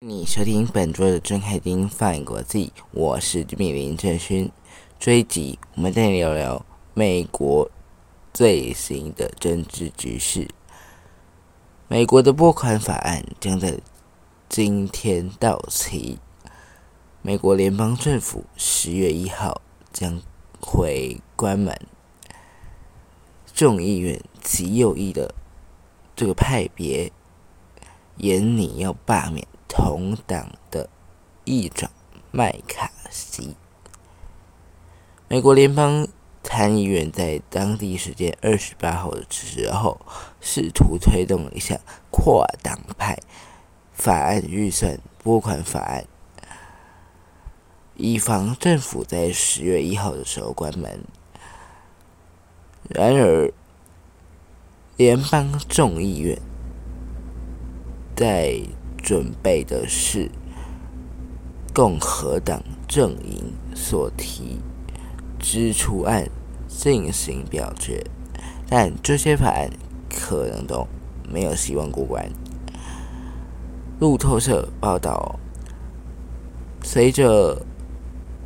你收听本周的郑海丁放国际，我是米林郑勋。这一集我们再聊聊美国最新的政治局势。美国的拨款法案将在今天到期。美国联邦政府十月一号将会关门。众议院极右翼的这个派别，严拟要罢免同党的议长麦卡锡。美国联邦。参议院在当地时间二十八号的时候，试图推动一项跨党派法案预算拨款法案，以防政府在十月一号的时候关门。然而，联邦众议院在准备的是共和党阵营所提。支出案进行表决，但这些法案可能都没有希望过关。路透社报道，随着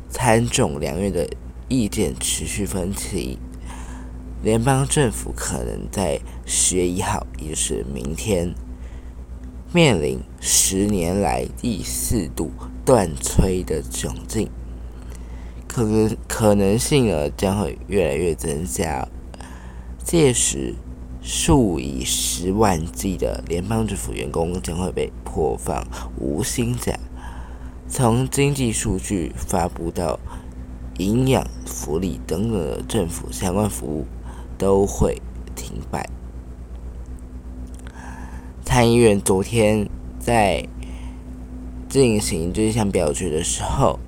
参众两院的意见持续分歧，联邦政府可能在十月一号，也就是明天，面临十年来第四度断炊的窘境。可能可能性呢将会越来越增加，届时数以十万计的联邦政府员工将会被迫放无薪假，从经济数据发布到营养、福利等等的政府相关服务都会停摆。参议院昨天在进行这项表决的时候。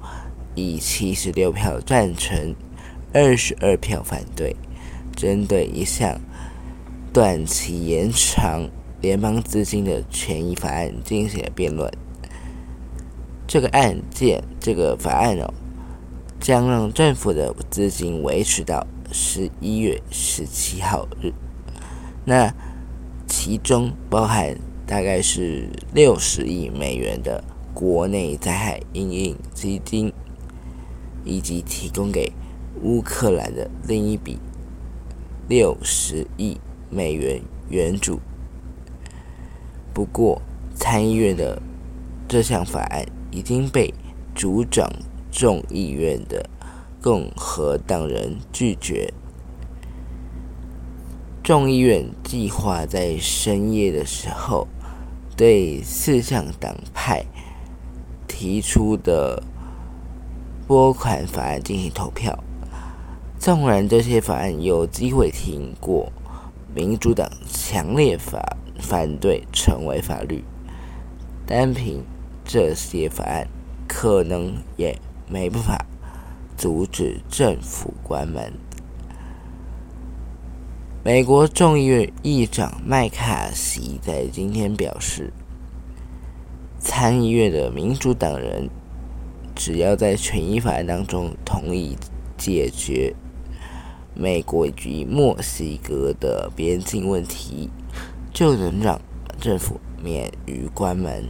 以七十六票赞成，二十二票反对，针对一项短期延长联邦资金的权益法案进行了辩论。这个案件，这个法案哦，将让政府的资金维持到十一月十七号日。那其中包含大概是六十亿美元的国内灾害应应基金。以及提供给乌克兰的另一笔六十亿美元援助。不过，参议院的这项法案已经被主掌众议院的共和党人拒绝。众议院计划在深夜的时候对四项党派提出的。拨款法案进行投票，纵然这些法案有机会听过，民主党强烈反反对成为法律，单凭这些法案，可能也没办法阻止政府关门。美国众议院议长麦卡锡在今天表示，参议院的民主党人。只要在权益法案当中同意解决美国与墨西哥的边境问题，就能让政府免于关门。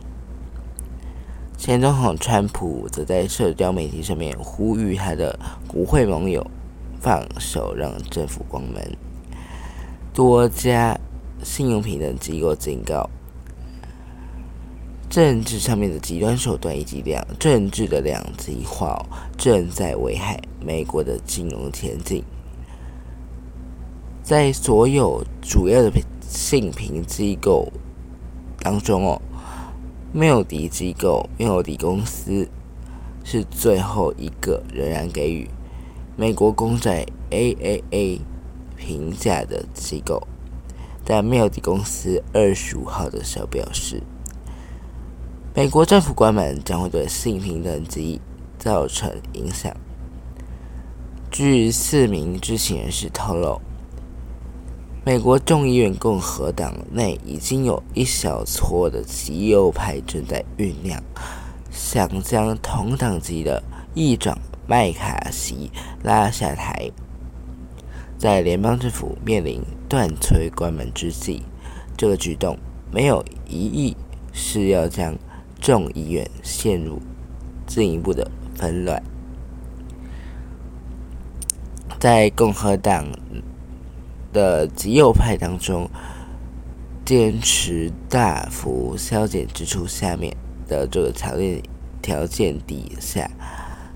前总统川普则在社交媒体上面呼吁他的国会盟友放手让政府关门。多家信用评等机构警告。政治上面的极端手段以及两政治的两极化，正在危害美国的金融前景。在所有主要的信评机构当中哦，缪迪机构、缪迪公司是最后一个仍然给予美国公债 AAA 评价的机构。但缪迪公司二十五号的时候表示。美国政府关门将会对性平等级造成影响。据四名知情人士透露，美国众议院共和党内已经有一小撮的极右派正在酝酿，想将同党籍的议长麦卡锡拉下台。在联邦政府面临断炊关门之际，这个举动没有疑义是要将众议院陷入进一步的纷乱。在共和党的极右派当中，坚持大幅削减支出下面的这个条件条件底下，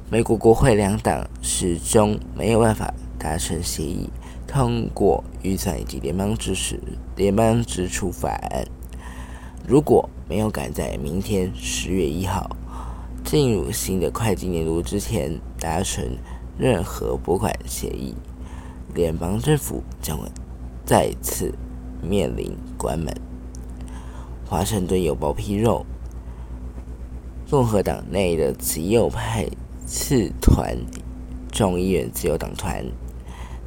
美国国会两党始终没有办法。达成协议，通过预算以及联邦支持联邦支出法案。如果没有赶在明天十月一号进入新的会计年度之前达成任何拨款协议，联邦政府将会再次面临关门。华盛顿邮报披露，共和党内的极右派次团众议院自由党团。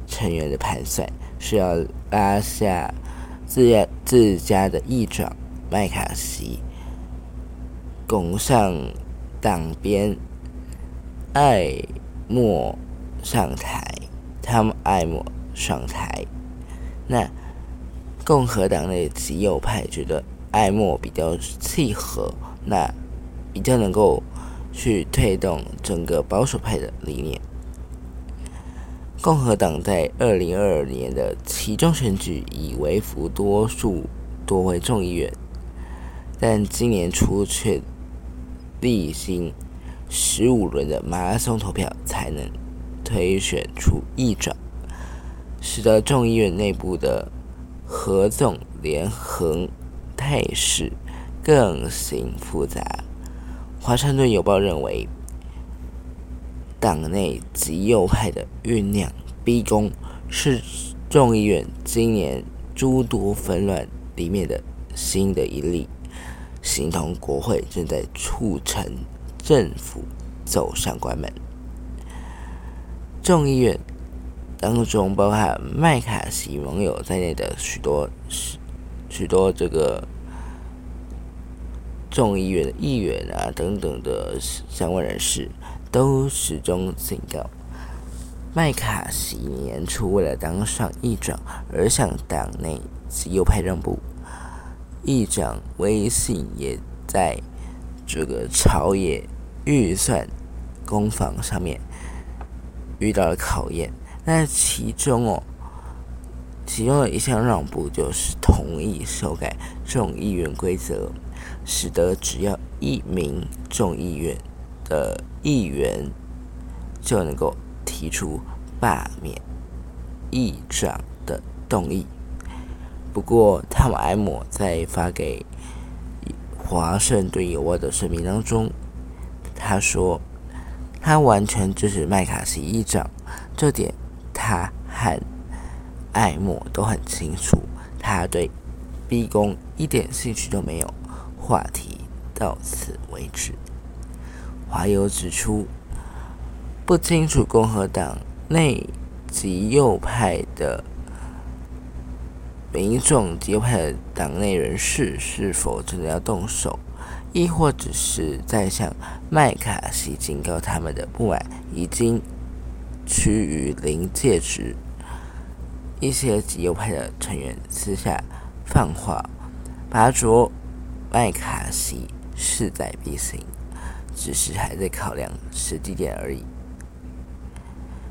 成员的盘算是要拉下自家自家的议长麦卡锡，拱上党鞭艾默上台，他们爱默上台。那共和党内极右派觉得艾默比较契合，那比较能够去推动整个保守派的理念。共和党在二零二二年的其中选举以微幅多数夺回众议院，但今年初却历经十五轮的马拉松投票才能推选出议长，使得众议院内部的合纵连横态势更形复杂。华盛顿邮报认为。党内极右派的酝酿逼宫，是众议院今年诸多纷乱里面的新的一例，形同国会正在促成政府走上关门。众议院当中包含麦卡锡盟友在内的许多许多这个众议院的议员啊等等的相关人士。都始终警告，麦卡锡年初为了当上议长而向党内极右派让步，议长威信也在这个朝野预算攻防上面遇到了考验。那其中哦，其中的一项让步就是同意修改众议院规则，使得只要一名众议院。的议员就能够提出罢免议长的动议。不过，汤姆·埃默在发给华盛顿邮报的声明当中，他说：“他完全支持麦卡锡议长，这点他和艾默都很清楚。他对逼宫一点兴趣都没有。”话题到此为止。华友指出，不清楚共和党内极右派的民众、极右派的党内人士是否真的要动手，亦或只是在向麦卡锡警告他们的不满已经趋于临界值。一些极右派的成员私下放话，拔擢麦卡锡势在必行。只是还在考量实际点而已。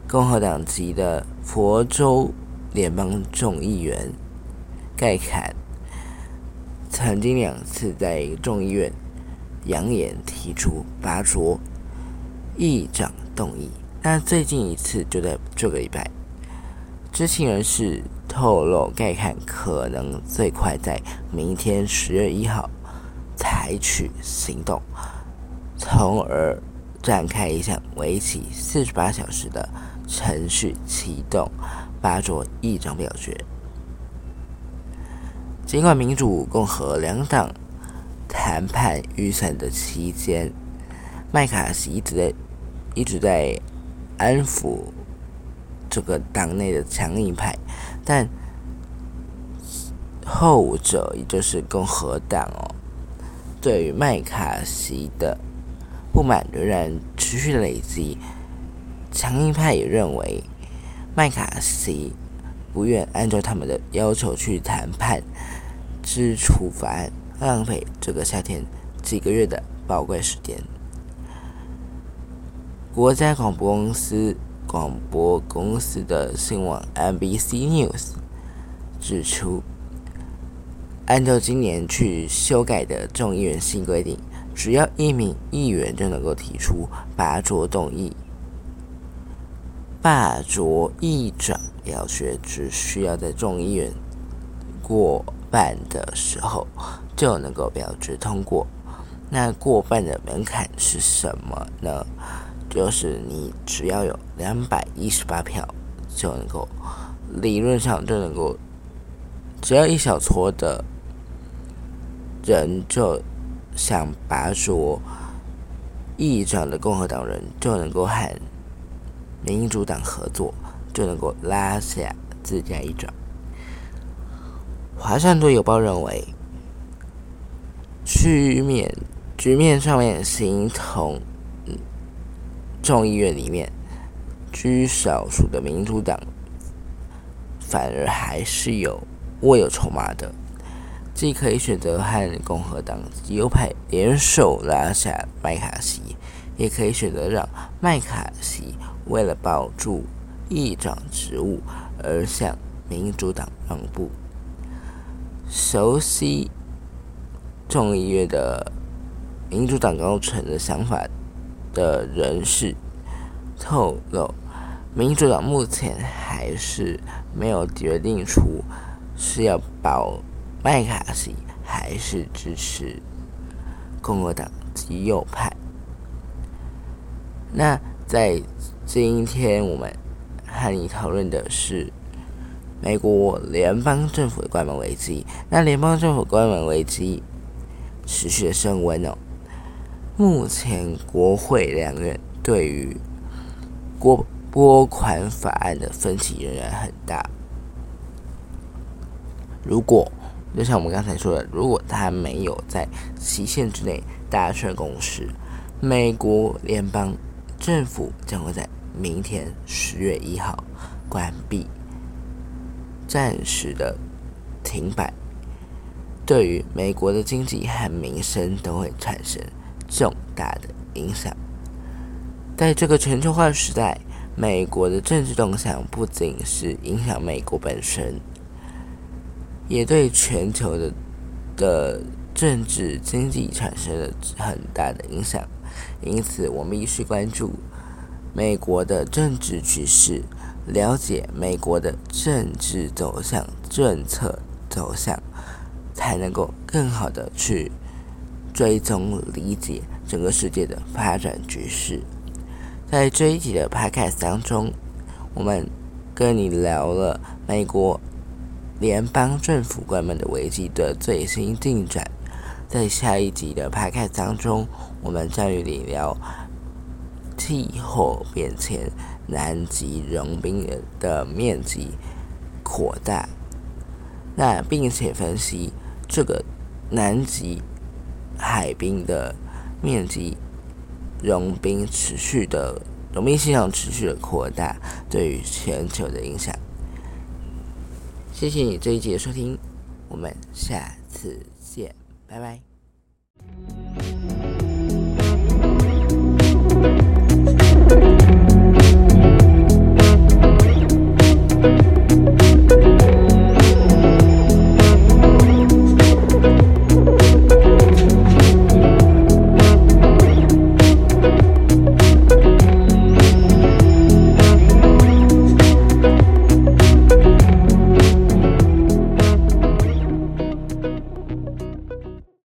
共和党籍的佛州联邦众议员盖坎曾经两次在众议院扬言提出拔擢议长动议，但最近一次就在这个礼拜。知情人士透露，盖坎可能最快在明天十月一号采取行动。从而展开一项为期四十八小时的程序，启动八桌议长表决。尽管民主、共和两党谈判预算的期间，麦卡锡一直在一直在安抚这个党内的强硬派，但后者也就是共和党哦，对于麦卡锡的。不满仍然持续累积，强硬派也认为麦卡锡不愿按照他们的要求去谈判支出法案，浪费这个夏天几个月的宝贵时间。国家广播公司广播公司的新闻 NBC News 指出，按照今年去修改的众议院新规定，只要一名议员就能够提出拔擢动议。罢擢议长表决，只需要在众议院过半的时候就能够表决通过。那过半的门槛是什么呢？就是你只要有两百一十八票就能够，理论上就能够，只要一小撮的人就想拔擢议长的共和党人就能够和。民主党合作就能够拉下自家一掌。华盛顿邮报认为，局面局面上面形同众议院里面居少数的民主党，反而还是有握有筹码的，既可以选择和共和党右派联手拉下麦卡锡，也可以选择让麦卡锡。为了保住议长职务而向民主党让步。熟悉众议院的民主党高层的想法的人士透露，民主党目前还是没有决定出是要保麦卡锡，还是支持共和党极右派。那在。今天我们和你讨论的是美国联邦政府的关门危机。那联邦政府关门危机持续的升温哦。目前国会两院对于国拨款法案的分歧仍然很大。如果就像我们刚才说的，如果他没有在期限之内达成共识，美国联邦政府将会在。明天十月一号关闭，暂时的停摆，对于美国的经济和民生都会产生重大的影响。在这个全球化时代，美国的政治动向不仅是影响美国本身，也对全球的的政治经济产生了很大的影响。因此，我们必须关注。美国的政治局势，了解美国的政治走向、政策走向，才能够更好的去追踪理解整个世界的发展局势。在这一集的 Podcast 当中，我们跟你聊了美国联邦政府关门的危机的最新进展。在下一集的 Podcast 当中，我们将与你聊。气候变迁，南极融冰的面积扩大，那并且分析这个南极海冰的面积融冰持续的融冰现象持续的扩大对于全球的影响。谢谢你这一集的收听，我们下次见，拜拜。